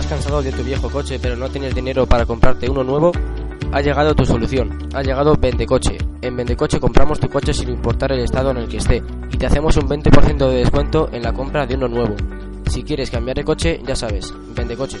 ¿Estás cansado de tu viejo coche pero no tienes dinero para comprarte uno nuevo? Ha llegado tu solución. Ha llegado Vendecoche. En Vendecoche compramos tu coche sin importar el estado en el que esté y te hacemos un 20% de descuento en la compra de uno nuevo. Si quieres cambiar de coche, ya sabes, Vendecoche.